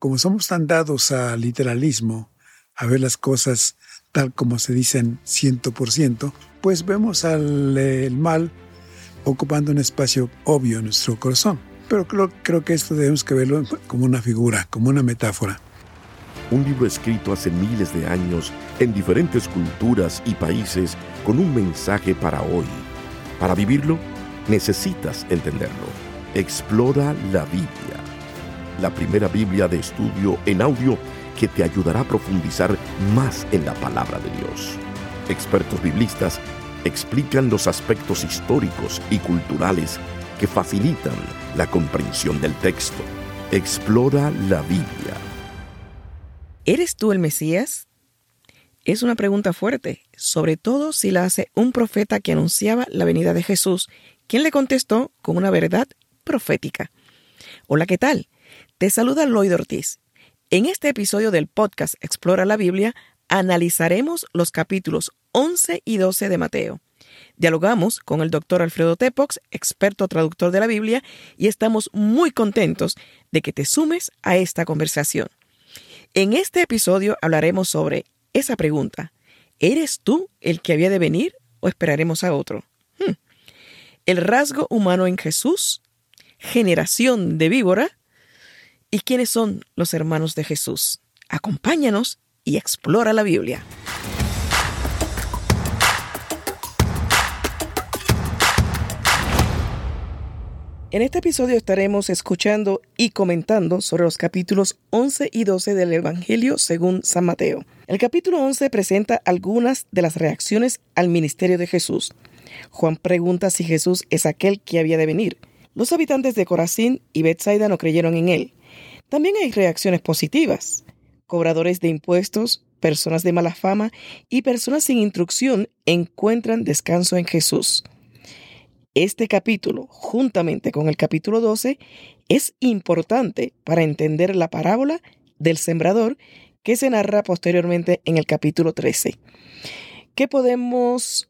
como somos tan dados al literalismo, a ver las cosas tal como se dicen ciento por ciento, pues vemos al el mal ocupando un espacio obvio en nuestro corazón. Pero creo, creo que esto debemos que verlo como una figura, como una metáfora. Un libro escrito hace miles de años en diferentes culturas y países con un mensaje para hoy. Para vivirlo, necesitas entenderlo. Explora la Biblia. La primera Biblia de estudio en audio que te ayudará a profundizar más en la palabra de Dios. Expertos biblistas explican los aspectos históricos y culturales que facilitan la comprensión del texto. Explora la Biblia. ¿Eres tú el Mesías? Es una pregunta fuerte, sobre todo si la hace un profeta que anunciaba la venida de Jesús, quien le contestó con una verdad profética. Hola, ¿qué tal? Te saluda Lloyd Ortiz. En este episodio del podcast Explora la Biblia, analizaremos los capítulos 11 y 12 de Mateo. Dialogamos con el doctor Alfredo Tepox, experto traductor de la Biblia, y estamos muy contentos de que te sumes a esta conversación. En este episodio hablaremos sobre esa pregunta. ¿Eres tú el que había de venir o esperaremos a otro? Hmm. El rasgo humano en Jesús, generación de víbora, y quiénes son los hermanos de Jesús. Acompáñanos y explora la Biblia. En este episodio estaremos escuchando y comentando sobre los capítulos 11 y 12 del Evangelio según San Mateo. El capítulo 11 presenta algunas de las reacciones al ministerio de Jesús. Juan pregunta si Jesús es aquel que había de venir. Los habitantes de Corazín y Bethsaida no creyeron en él. También hay reacciones positivas. Cobradores de impuestos, personas de mala fama y personas sin instrucción encuentran descanso en Jesús. Este capítulo, juntamente con el capítulo 12, es importante para entender la parábola del sembrador que se narra posteriormente en el capítulo 13. ¿Qué podemos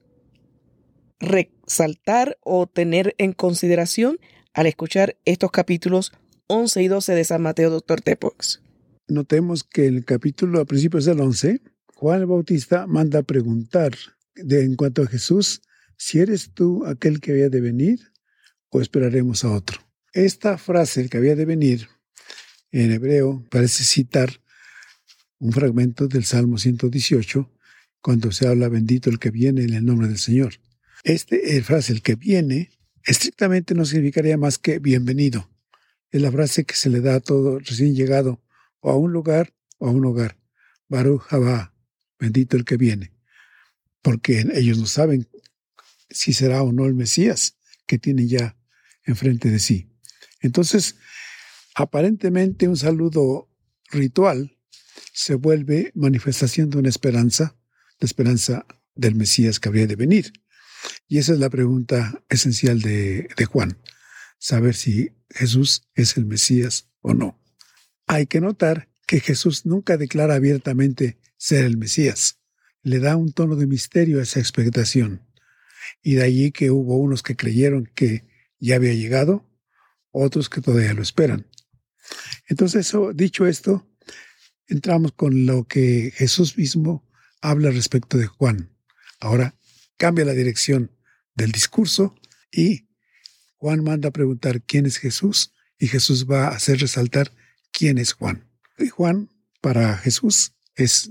resaltar o tener en consideración al escuchar estos capítulos 11 y 12 de San Mateo, doctor Tepox? Notemos que el capítulo a principios del 11, Juan el Bautista manda preguntar de, en cuanto a Jesús si eres tú aquel que había de venir o esperaremos a otro. Esta frase, el que había de venir, en hebreo parece citar un fragmento del Salmo 118, cuando se habla bendito el que viene en el nombre del Señor. Este eh, frase, el que viene, estrictamente no significaría más que bienvenido. Es la frase que se le da a todo recién llegado, o a un lugar o a un hogar. Baruch bendito el que viene. Porque ellos no saben si será o no el Mesías que tiene ya enfrente de sí. Entonces, aparentemente un saludo ritual se vuelve manifestación de una esperanza, la esperanza del Mesías que habría de venir. Y esa es la pregunta esencial de Juan, saber si Jesús es el Mesías o no. Hay que notar que Jesús nunca declara abiertamente ser el Mesías. Le da un tono de misterio a esa expectación. Y de allí que hubo unos que creyeron que ya había llegado, otros que todavía lo esperan. Entonces, dicho esto, entramos con lo que Jesús mismo habla respecto de Juan. Ahora cambia la dirección del discurso y Juan manda a preguntar quién es Jesús y Jesús va a hacer resaltar quién es Juan. Y Juan, para Jesús, es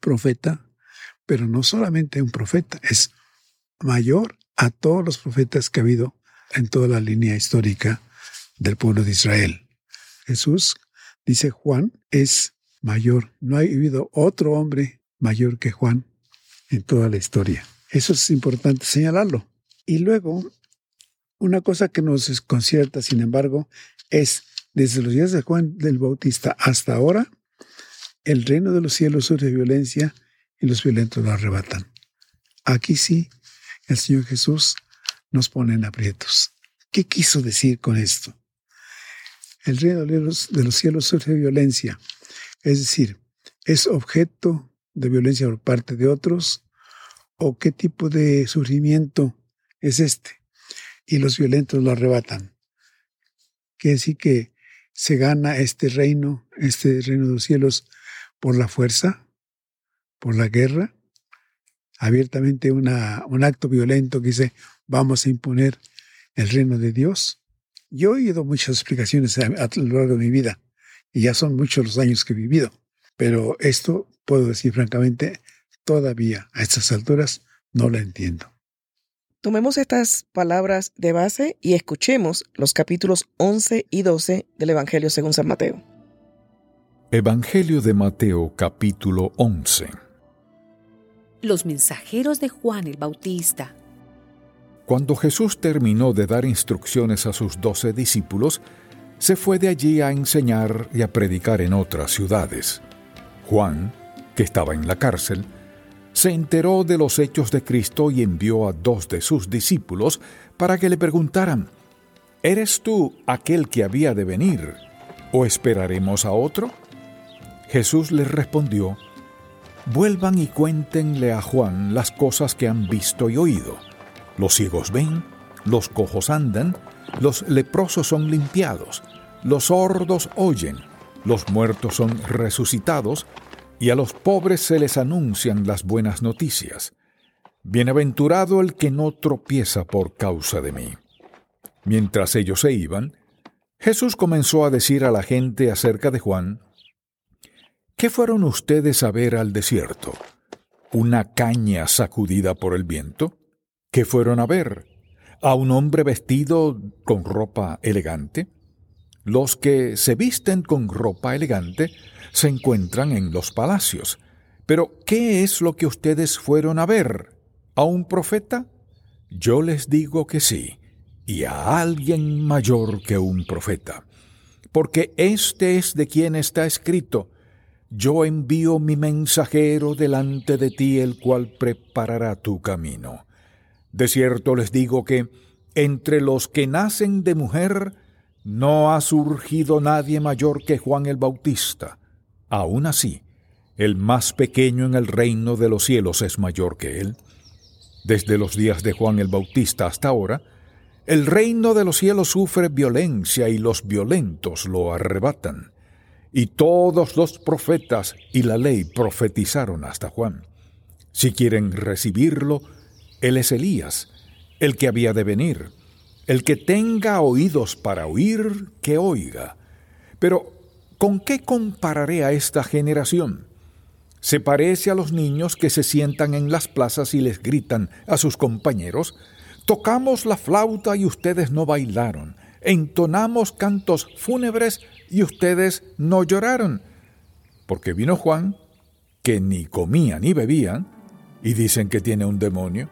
profeta, pero no solamente un profeta, es mayor a todos los profetas que ha habido en toda la línea histórica del pueblo de Israel. Jesús, dice Juan, es mayor. No ha habido otro hombre mayor que Juan en toda la historia. Eso es importante señalarlo. Y luego, una cosa que nos desconcierta, sin embargo, es desde los días de Juan del Bautista hasta ahora, el reino de los cielos sufre violencia y los violentos lo arrebatan. Aquí sí el Señor Jesús nos pone en aprietos. ¿Qué quiso decir con esto? El reino de los, cielos sufre violencia, es decir, es objeto de violencia por parte de otros o qué tipo de sufrimiento es este. Y los violentos lo arrebatan. Quiere decir que se gana este reino, este reino de los cielos, por la fuerza, por la guerra, abiertamente una, un acto violento que dice, vamos a imponer el reino de Dios. Yo he oído muchas explicaciones a, a, lo largo de mi vida, y ya son muchos los años que he vivido, pero esto, puedo decir francamente, todavía a estas alturas no la entiendo. Tomemos estas palabras de base y escuchemos los capítulos 11 y 12 del Evangelio según San Mateo. Evangelio de Mateo capítulo 11 Los mensajeros de Juan el Bautista Cuando Jesús terminó de dar instrucciones a sus doce discípulos, se fue de allí a enseñar y a predicar en otras ciudades. Juan, que estaba en la cárcel, se enteró de los hechos de Cristo y envió a dos de sus discípulos para que le preguntaran, ¿Eres tú aquel que había de venir o esperaremos a otro? Jesús les respondió, Vuelvan y cuéntenle a Juan las cosas que han visto y oído. Los ciegos ven, los cojos andan, los leprosos son limpiados, los sordos oyen, los muertos son resucitados, y a los pobres se les anuncian las buenas noticias. Bienaventurado el que no tropieza por causa de mí. Mientras ellos se iban, Jesús comenzó a decir a la gente acerca de Juan, ¿Qué fueron ustedes a ver al desierto? ¿Una caña sacudida por el viento? ¿Qué fueron a ver? ¿A un hombre vestido con ropa elegante? Los que se visten con ropa elegante se encuentran en los palacios. Pero, ¿qué es lo que ustedes fueron a ver? ¿A un profeta? Yo les digo que sí, y a alguien mayor que un profeta. Porque este es de quien está escrito, yo envío mi mensajero delante de ti, el cual preparará tu camino. De cierto les digo que entre los que nacen de mujer no ha surgido nadie mayor que Juan el Bautista. Aún así, el más pequeño en el reino de los cielos es mayor que él. Desde los días de Juan el Bautista hasta ahora, el reino de los cielos sufre violencia y los violentos lo arrebatan. Y todos los profetas y la ley profetizaron hasta Juan. Si quieren recibirlo, él es Elías, el que había de venir. El que tenga oídos para oír, que oiga. Pero, ¿con qué compararé a esta generación? Se parece a los niños que se sientan en las plazas y les gritan a sus compañeros, Tocamos la flauta y ustedes no bailaron entonamos cantos fúnebres y ustedes no lloraron. Porque vino Juan, que ni comía ni bebía, y dicen que tiene un demonio.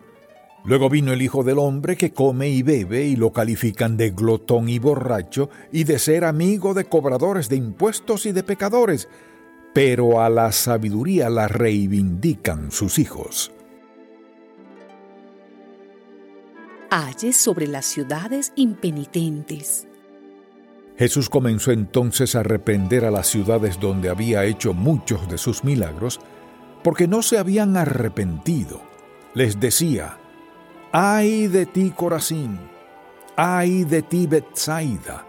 Luego vino el Hijo del Hombre que come y bebe y lo califican de glotón y borracho y de ser amigo de cobradores de impuestos y de pecadores, pero a la sabiduría la reivindican sus hijos. Halle sobre las ciudades impenitentes. Jesús comenzó entonces a reprender a las ciudades donde había hecho muchos de sus milagros, porque no se habían arrepentido. Les decía, ay de ti Corazín, ay de ti Bethsaida,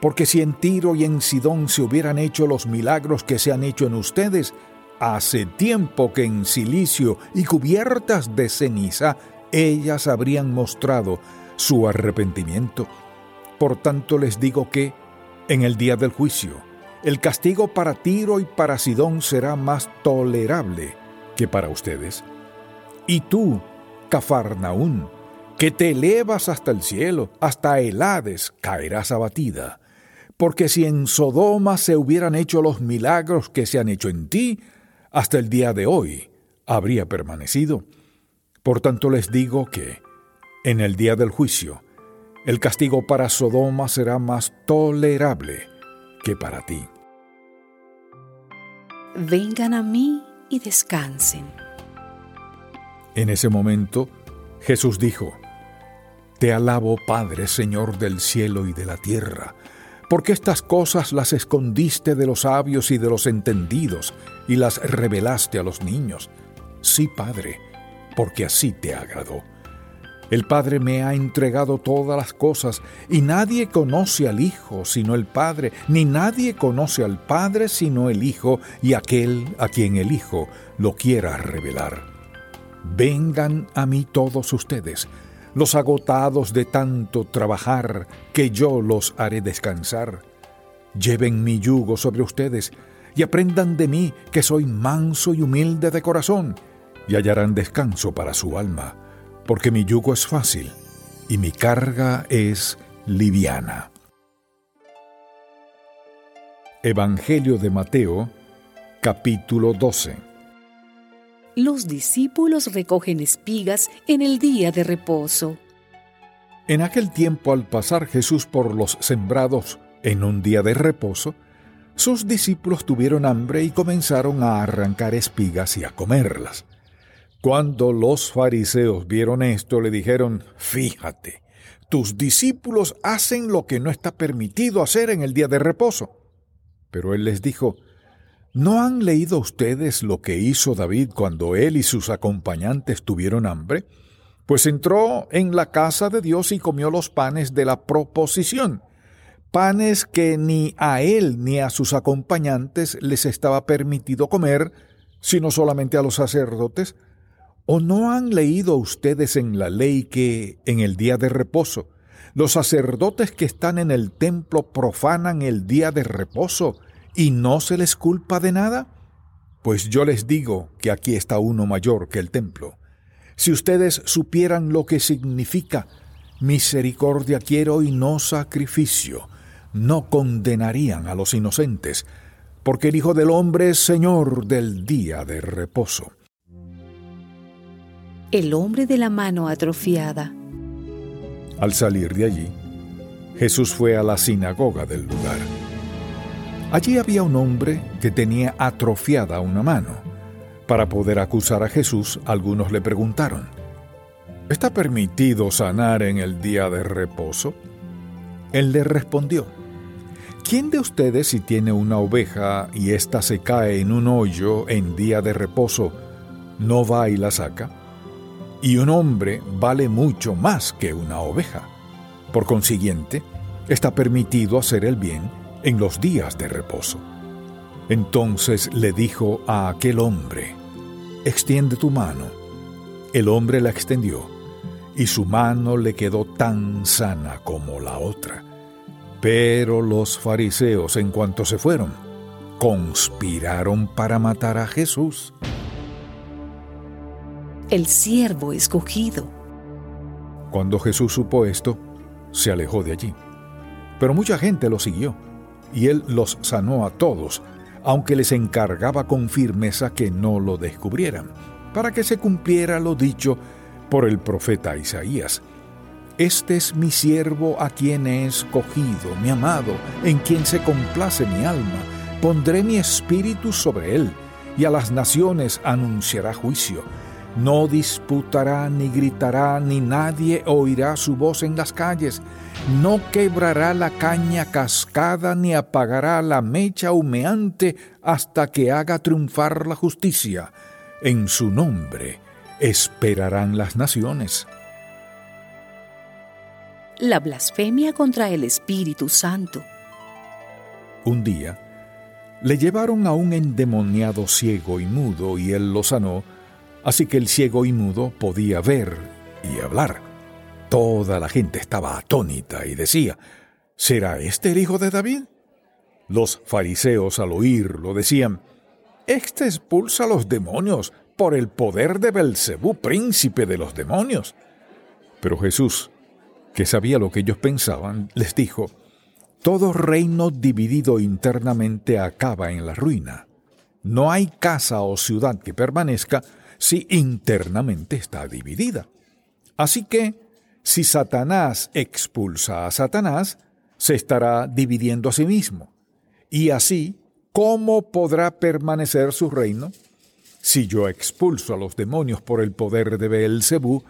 porque si en Tiro y en Sidón se hubieran hecho los milagros que se han hecho en ustedes, hace tiempo que en silicio y cubiertas de ceniza ellas habrían mostrado su arrepentimiento. Por tanto les digo que, en el día del juicio, el castigo para Tiro y para Sidón será más tolerable que para ustedes. Y tú, Cafarnaún, que te elevas hasta el cielo, hasta el Hades, caerás abatida. Porque si en Sodoma se hubieran hecho los milagros que se han hecho en ti, hasta el día de hoy habría permanecido. Por tanto les digo que, en el día del juicio, el castigo para Sodoma será más tolerable que para ti. Vengan a mí y descansen. En ese momento, Jesús dijo, Te alabo, Padre, Señor del cielo y de la tierra, porque estas cosas las escondiste de los sabios y de los entendidos y las revelaste a los niños. Sí, Padre, porque así te agradó. El Padre me ha entregado todas las cosas, y nadie conoce al Hijo sino el Padre, ni nadie conoce al Padre sino el Hijo y aquel a quien el Hijo lo quiera revelar. Vengan a mí todos ustedes, los agotados de tanto trabajar, que yo los haré descansar. Lleven mi yugo sobre ustedes, y aprendan de mí que soy manso y humilde de corazón, y hallarán descanso para su alma porque mi yugo es fácil y mi carga es liviana. Evangelio de Mateo, capítulo 12. Los discípulos recogen espigas en el día de reposo. En aquel tiempo, al pasar Jesús por los sembrados en un día de reposo, sus discípulos tuvieron hambre y comenzaron a arrancar espigas y a comerlas. Cuando los fariseos vieron esto, le dijeron, fíjate, tus discípulos hacen lo que no está permitido hacer en el día de reposo. Pero él les dijo, ¿no han leído ustedes lo que hizo David cuando él y sus acompañantes tuvieron hambre? Pues entró en la casa de Dios y comió los panes de la proposición, panes que ni a él ni a sus acompañantes les estaba permitido comer, sino solamente a los sacerdotes, ¿O no han leído ustedes en la ley que, en el día de reposo, los sacerdotes que están en el templo profanan el día de reposo y no se les culpa de nada? Pues yo les digo que aquí está uno mayor que el templo. Si ustedes supieran lo que significa misericordia quiero y no sacrificio, no condenarían a los inocentes, porque el Hijo del Hombre es Señor del día de reposo el hombre de la mano atrofiada. Al salir de allí, Jesús fue a la sinagoga del lugar. Allí había un hombre que tenía atrofiada una mano. Para poder acusar a Jesús, algunos le preguntaron, ¿Está permitido sanar en el día de reposo? Él le respondió, ¿Quién de ustedes si tiene una oveja y ésta se cae en un hoyo en día de reposo, no va y la saca? y un hombre vale mucho más que una oveja. Por consiguiente, está permitido hacer el bien en los días de reposo. Entonces le dijo a aquel hombre, extiende tu mano. El hombre la extendió, y su mano le quedó tan sana como la otra. Pero los fariseos, en cuanto se fueron, conspiraron para matar a Jesús el siervo escogido. Cuando Jesús supo esto, se alejó de allí. Pero mucha gente lo siguió, y él los sanó a todos, aunque les encargaba con firmeza que no lo descubrieran, para que se cumpliera lo dicho por el profeta Isaías. Este es mi siervo a quien he escogido, mi amado, en quien se complace mi alma. Pondré mi espíritu sobre él, y a las naciones anunciará juicio no disputará ni gritará, ni nadie oirá su voz en las calles. No quebrará la caña cascada, ni apagará la mecha humeante hasta que haga triunfar la justicia. En su nombre esperarán las naciones. La blasfemia contra el Espíritu Santo. Un día, le llevaron a un endemoniado ciego y mudo y él lo sanó Así que el ciego y mudo podía ver y hablar. Toda la gente estaba atónita y decía, ¿será este el hijo de David? Los fariseos al oírlo decían, Este expulsa a los demonios por el poder de Belcebú, príncipe de los demonios. Pero Jesús, que sabía lo que ellos pensaban, les dijo, Todo reino dividido internamente acaba en la ruina. No hay casa o ciudad que permanezca si internamente está dividida. Así que, si Satanás expulsa a Satanás, se estará dividiendo a sí mismo. Y así, ¿cómo podrá permanecer su reino? Si yo expulso a los demonios por el poder de Beelzebú,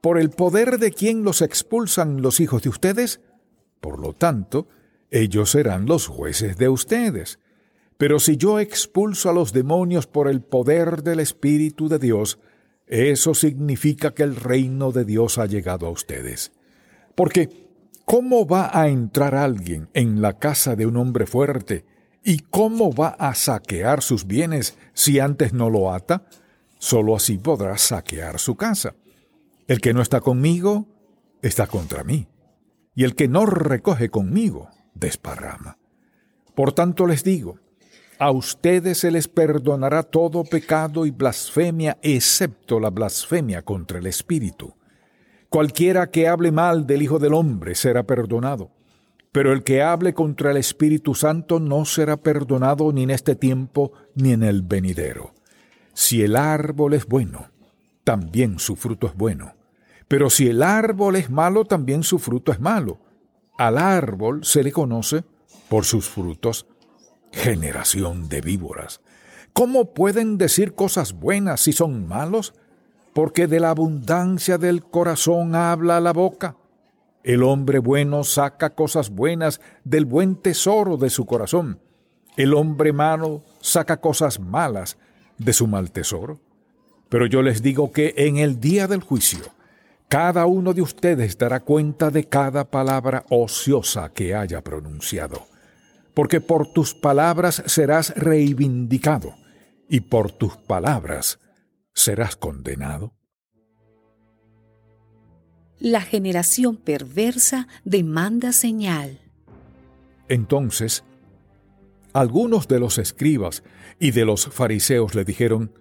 ¿por el poder de quién los expulsan los hijos de ustedes? Por lo tanto, ellos serán los jueces de ustedes. Pero si yo expulso a los demonios por el poder del Espíritu de Dios, eso significa que el reino de Dios ha llegado a ustedes. Porque, ¿cómo va a entrar alguien en la casa de un hombre fuerte y cómo va a saquear sus bienes si antes no lo ata? Solo así podrá saquear su casa. El que no está conmigo, está contra mí. Y el que no recoge conmigo, desparrama. Por tanto les digo, a ustedes se les perdonará todo pecado y blasfemia, excepto la blasfemia contra el Espíritu. Cualquiera que hable mal del Hijo del Hombre será perdonado, pero el que hable contra el Espíritu Santo no será perdonado ni en este tiempo ni en el venidero. Si el árbol es bueno, también su fruto es bueno. Pero si el árbol es malo, también su fruto es malo. Al árbol se le conoce por sus frutos. Generación de víboras. ¿Cómo pueden decir cosas buenas si son malos? Porque de la abundancia del corazón habla la boca. El hombre bueno saca cosas buenas del buen tesoro de su corazón. El hombre malo saca cosas malas de su mal tesoro. Pero yo les digo que en el día del juicio, cada uno de ustedes dará cuenta de cada palabra ociosa que haya pronunciado, porque por tus palabras serás reivindicado y por tus palabras serás condenado. La generación perversa demanda señal. Entonces, algunos de los escribas y de los fariseos le dijeron,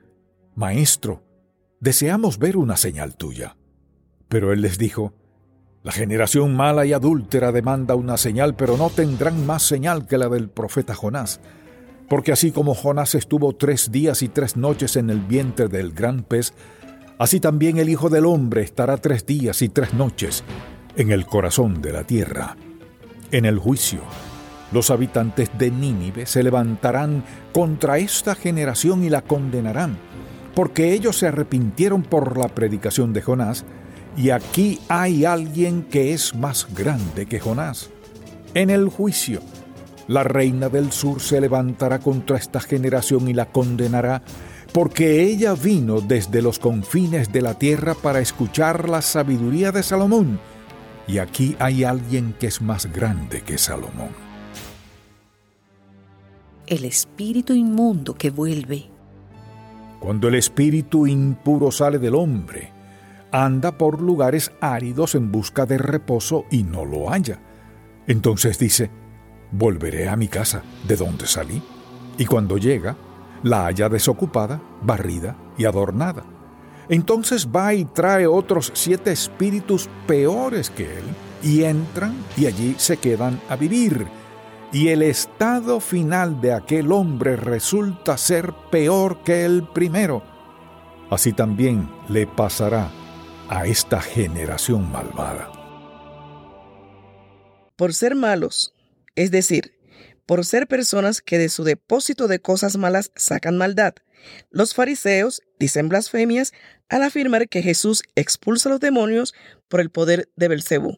Maestro, deseamos ver una señal tuya. Pero él les dijo, La generación mala y adúltera demanda una señal, pero no tendrán más señal que la del profeta Jonás. Porque así como Jonás estuvo tres días y tres noches en el vientre del gran pez, así también el Hijo del Hombre estará tres días y tres noches en el corazón de la tierra. En el juicio, los habitantes de Nínive se levantarán contra esta generación y la condenarán, porque ellos se arrepintieron por la predicación de Jonás, y aquí hay alguien que es más grande que Jonás. En el juicio, la reina del sur se levantará contra esta generación y la condenará, porque ella vino desde los confines de la tierra para escuchar la sabiduría de Salomón, y aquí hay alguien que es más grande que Salomón el espíritu inmundo que vuelve. Cuando el espíritu impuro sale del hombre, anda por lugares áridos en busca de reposo y no lo halla. Entonces dice, volveré a mi casa, de donde salí. Y cuando llega, la halla desocupada, barrida y adornada. Entonces va y trae otros siete espíritus peores que él, y entran y allí se quedan a vivir y el estado final de aquel hombre resulta ser peor que el primero, así también le pasará a esta generación malvada. Por ser malos, es decir, por ser personas que de su depósito de cosas malas sacan maldad, los fariseos dicen blasfemias al afirmar que Jesús expulsa a los demonios por el poder de Belcebú.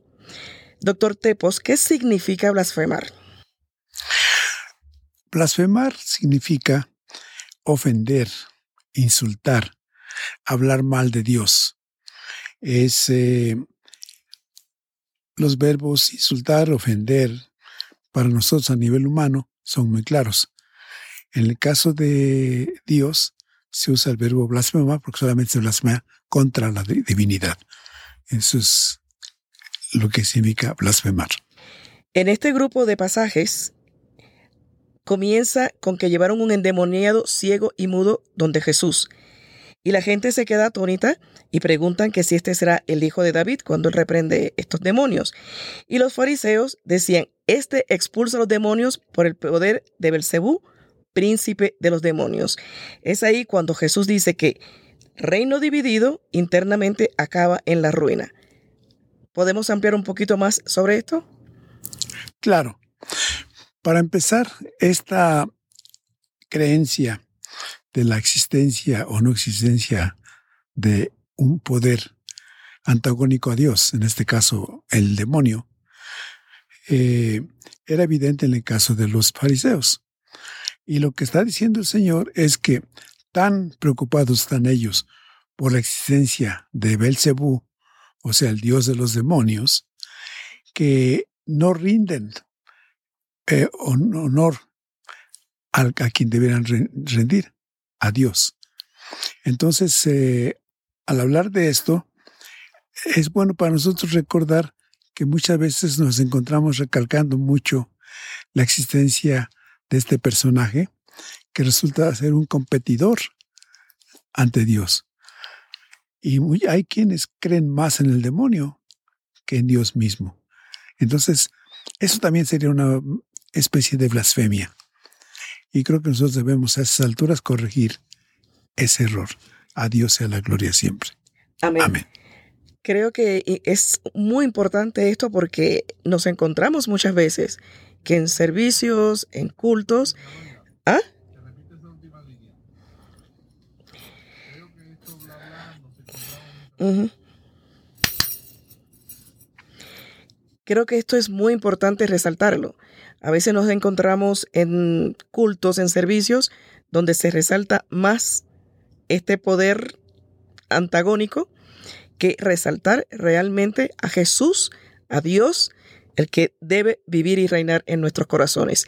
Doctor Tepos, ¿qué significa blasfemar? Blasfemar significa ofender, insultar, hablar mal de Dios. Es eh, los verbos insultar, ofender, para nosotros a nivel humano son muy claros. En el caso de Dios se usa el verbo blasfemar porque solamente se blasfema contra la divinidad. Eso es lo que significa blasfemar. En este grupo de pasajes comienza con que llevaron un endemoniado ciego y mudo donde Jesús. Y la gente se queda atónita y preguntan que si este será el hijo de David cuando él reprende estos demonios. Y los fariseos decían, este expulsa a los demonios por el poder de Belcebú, príncipe de los demonios. Es ahí cuando Jesús dice que reino dividido internamente acaba en la ruina. ¿Podemos ampliar un poquito más sobre esto? Claro. Para empezar, esta creencia de la existencia o no existencia de un poder antagónico a Dios, en este caso el demonio, eh, era evidente en el caso de los fariseos. Y lo que está diciendo el Señor es que tan preocupados están ellos por la existencia de Belcebú, o sea, el dios de los demonios, que no rinden eh, honor a quien debieran rendir, a Dios. Entonces, eh, al hablar de esto, es bueno para nosotros recordar que muchas veces nos encontramos recalcando mucho la existencia de este personaje que resulta ser un competidor ante Dios. Y hay quienes creen más en el demonio que en Dios mismo. Entonces, eso también sería una especie de blasfemia. Y creo que nosotros debemos a esas alturas corregir ese error. A Dios sea la gloria siempre. Amén. Creo que es muy importante esto porque nos encontramos muchas veces que en servicios, en cultos, ¿ah? Creo que esto es muy importante resaltarlo. A veces nos encontramos en cultos, en servicios, donde se resalta más este poder antagónico que resaltar realmente a Jesús, a Dios, el que debe vivir y reinar en nuestros corazones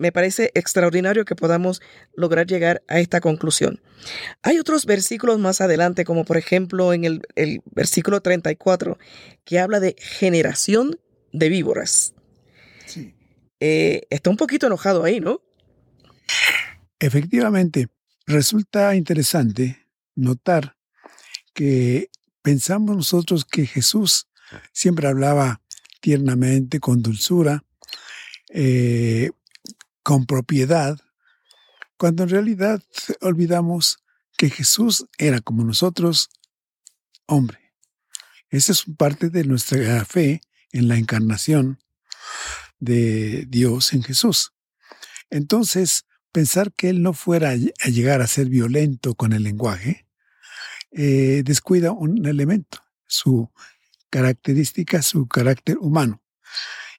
me parece extraordinario que podamos lograr llegar a esta conclusión. Hay otros versículos más adelante, como por ejemplo en el, versículo 34, que habla de generación de víboras. Sí. Eh, está un poquito enojado ahí, ¿no? Efectivamente, resulta interesante notar que pensamos nosotros que Jesús siempre hablaba tiernamente, con dulzura, eh, con propiedad, cuando en realidad olvidamos que Jesús era como nosotros, hombre. Esa es parte de nuestra fe en la encarnación de Dios en Jesús. Entonces, pensar que Él no fuera a llegar a ser violento con el lenguaje, eh, descuida un elemento, su característica, su carácter humano.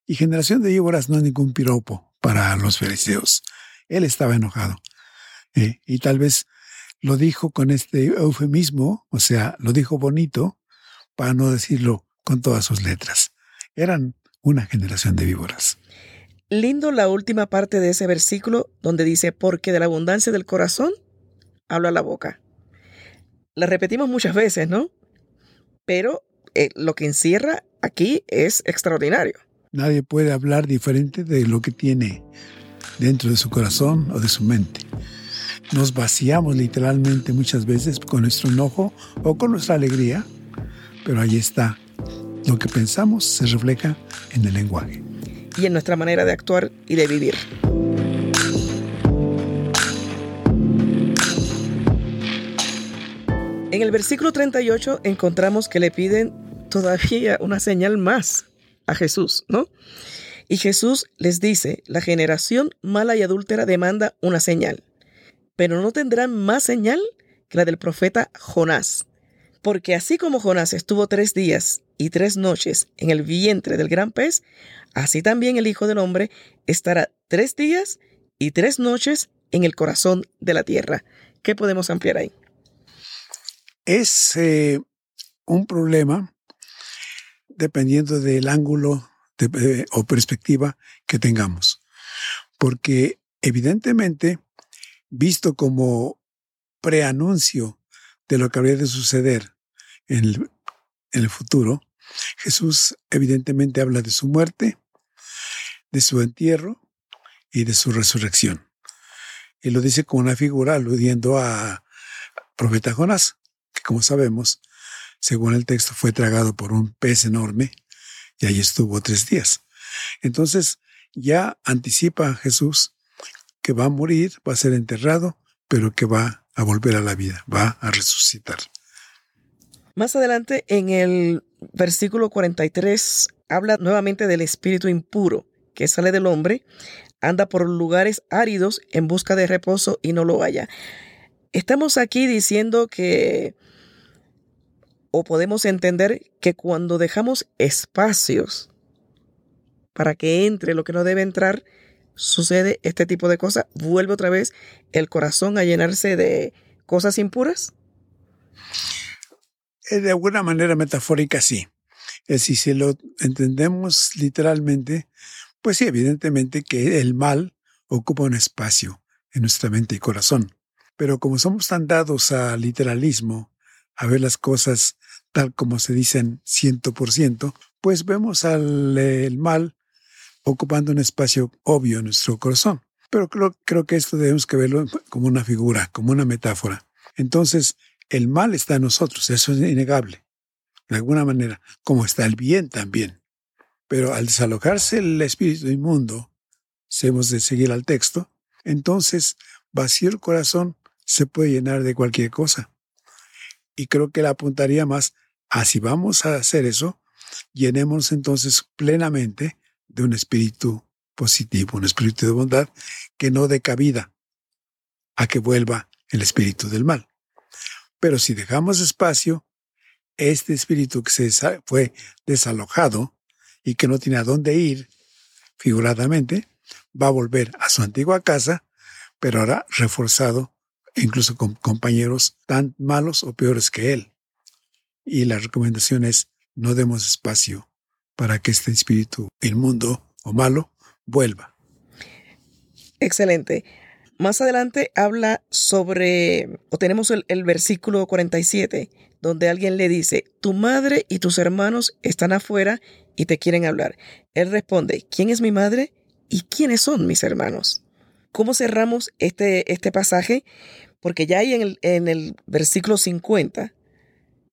Y generación de víboras no es ningún piropo, para los fariseos. Él estaba enojado. Eh, y tal vez lo dijo con este eufemismo, o sea, lo dijo bonito, para no decirlo con todas sus letras. Eran una generación de víboras. Lindo la última parte de ese versículo donde dice, porque de la abundancia del corazón habla la boca. La repetimos muchas veces, ¿no? Pero eh, lo que encierra aquí es extraordinario. Nadie puede hablar diferente de lo que tiene dentro de su corazón o de su mente. Nos vaciamos literalmente muchas veces con nuestro enojo o con nuestra alegría, pero ahí está. Lo que pensamos se refleja en el lenguaje. Y en nuestra manera de actuar y de vivir. En el versículo 38 encontramos que le piden todavía una señal más a Jesús, ¿no? Y Jesús les dice, la generación mala y adúltera demanda una señal, pero no tendrán más señal que la del profeta Jonás. Porque así como Jonás estuvo tres días y tres noches en el vientre del gran pez, así también el Hijo del Hombre estará tres días y tres noches en el corazón de la tierra. ¿Qué podemos ampliar ahí? Es eh, un problema dependiendo del ángulo eh, o perspectiva que tengamos. Porque evidentemente, visto como preanuncio de lo que habría de suceder en el, futuro, Jesús evidentemente habla de su muerte, de su entierro y de su resurrección. Y lo dice con una figura aludiendo a profeta Jonás, que como sabemos según el texto, fue tragado por un pez enorme y ahí estuvo tres días. Entonces ya anticipa Jesús que va a morir, va a ser enterrado, pero que va a volver a la vida, va a resucitar. Más adelante, en el versículo 43, habla nuevamente del espíritu impuro que sale del hombre, anda por lugares áridos en busca de reposo y no lo haya. Estamos aquí diciendo que o podemos entender que cuando dejamos espacios para que entre lo que no debe entrar, sucede este tipo de cosas, vuelve otra vez el corazón a llenarse de cosas impuras. Eh, de alguna manera metafórica, sí. Es decir, si lo entendemos literalmente, pues sí, evidentemente que el mal ocupa un espacio en nuestra mente y corazón. Pero como somos tan dados al literalismo, a ver las cosas tal como se dicen ciento por ciento, pues vemos al el mal ocupando un espacio obvio en nuestro corazón. Pero creo, creo que esto debemos que verlo como una figura, como una metáfora. Entonces, el mal está en nosotros, eso es innegable, de alguna manera, como está el bien también. Pero al desalojarse el espíritu inmundo, si hemos de seguir al texto, entonces vacío el corazón se puede llenar de cualquier cosa. Y creo que le apuntaría más a si vamos a hacer eso, llenemos entonces plenamente de un espíritu positivo, un espíritu de bondad que no dé cabida a que vuelva el espíritu del mal. Pero si dejamos espacio, este espíritu que se fue desalojado y que no tiene a dónde ir, figuradamente, va a volver a su antigua casa, pero ahora reforzado, incluso con compañeros tan malos o peores que él. Y la recomendación es no demos espacio para que este espíritu inmundo o malo vuelva. Excelente. Más adelante habla sobre, o tenemos el, el, versículo 47, donde alguien le dice, tu madre y tus hermanos están afuera y te quieren hablar. Él responde, ¿quién es mi madre y quiénes son mis hermanos? ¿Cómo cerramos este, este pasaje? Porque ya ahí en el, en el versículo 50,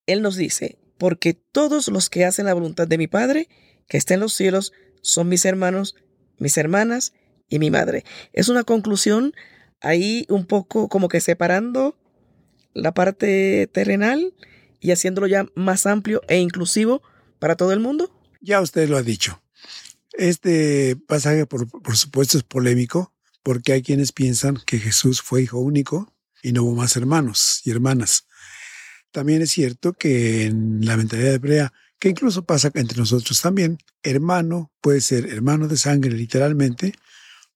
Él nos dice, porque todos los que hacen la voluntad de mi Padre, que está en los cielos, son mis hermanos, mis hermanas y mi madre. Es una conclusión ahí un poco como que separando la parte terrenal y haciéndolo ya más amplio e inclusivo para todo el mundo. Ya usted lo ha dicho. Este pasaje, por, por supuesto, es polémico porque hay quienes piensan que Jesús fue hijo único y no hubo más hermanos y hermanas. También es cierto que en la mentalidad hebrea, que incluso pasa entre nosotros también, hermano puede ser hermano de sangre literalmente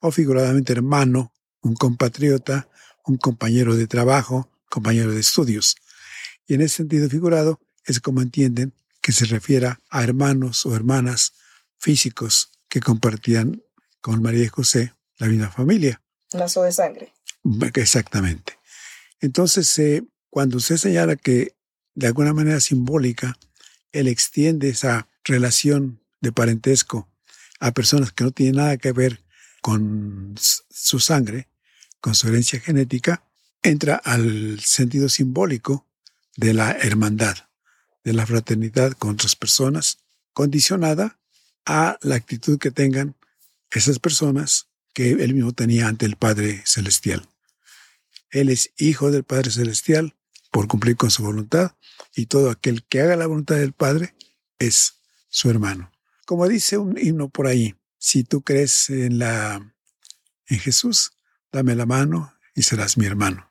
o figuradamente hermano, un compatriota, un compañero de trabajo, compañero de estudios. Y en ese sentido figurado es como entienden que se refiera a hermanos o hermanas físicos que compartían con María y José la misma familia. Lazo de sangre. Exactamente. Entonces, eh, cuando usted señala que de alguna manera simbólica, él extiende esa relación de parentesco a personas que no tienen nada que ver con su sangre, con su herencia genética, entra al sentido simbólico de la hermandad, de la fraternidad con otras personas, condicionada a la actitud que tengan esas personas que él mismo tenía ante el Padre Celestial. Él es hijo del Padre Celestial por cumplir con su voluntad y todo aquel que haga la voluntad del Padre es su hermano. Como dice un himno por ahí, si tú crees en la en Jesús, dame la mano y serás mi hermano.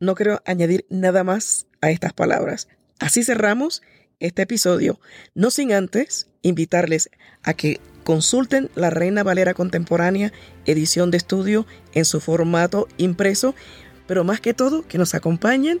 No quiero añadir nada más a estas palabras. Así cerramos este episodio, no sin antes invitarles a que consulten la Reina Valera Contemporánea, edición de estudio en su formato impreso, pero más que todo que nos acompañen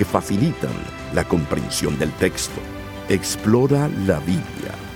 que facilitan la comprensión del texto. Explora la Biblia